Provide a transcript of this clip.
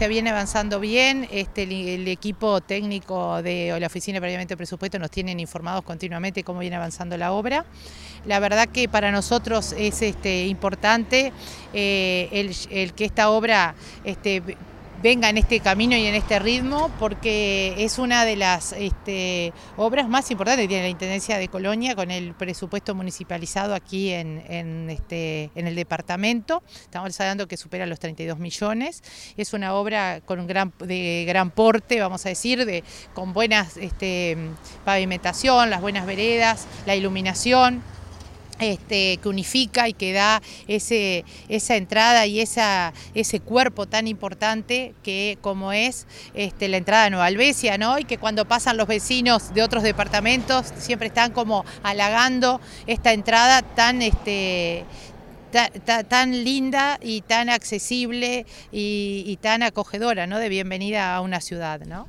se viene avanzando bien, este, el, equipo técnico de la Oficina de Planeamiento de Presupuesto nos tienen informados continuamente cómo viene avanzando la obra. La verdad que para nosotros es este, importante eh, el, que esta obra este, venga en este camino y en este ritmo, porque es una de las este, obras más importantes que tiene la Intendencia de Colonia con el presupuesto municipalizado aquí en, este, en el departamento. Estamos hablando que supera los 32 millones. Es una obra con un gran, de gran porte, vamos a decir, de, con buenas este, pavimentación, las buenas veredas, la iluminación. Este, que unifica y que da ese, esa entrada y esa, ese cuerpo tan importante que como es este, la entrada de Nueva Albesia, ¿no? y que cuando pasan los vecinos de otros departamentos siempre están como halagando esta entrada tan, este, tan linda y tan accesible y, y tan acogedora ¿no? de bienvenida a una ciudad. ¿no?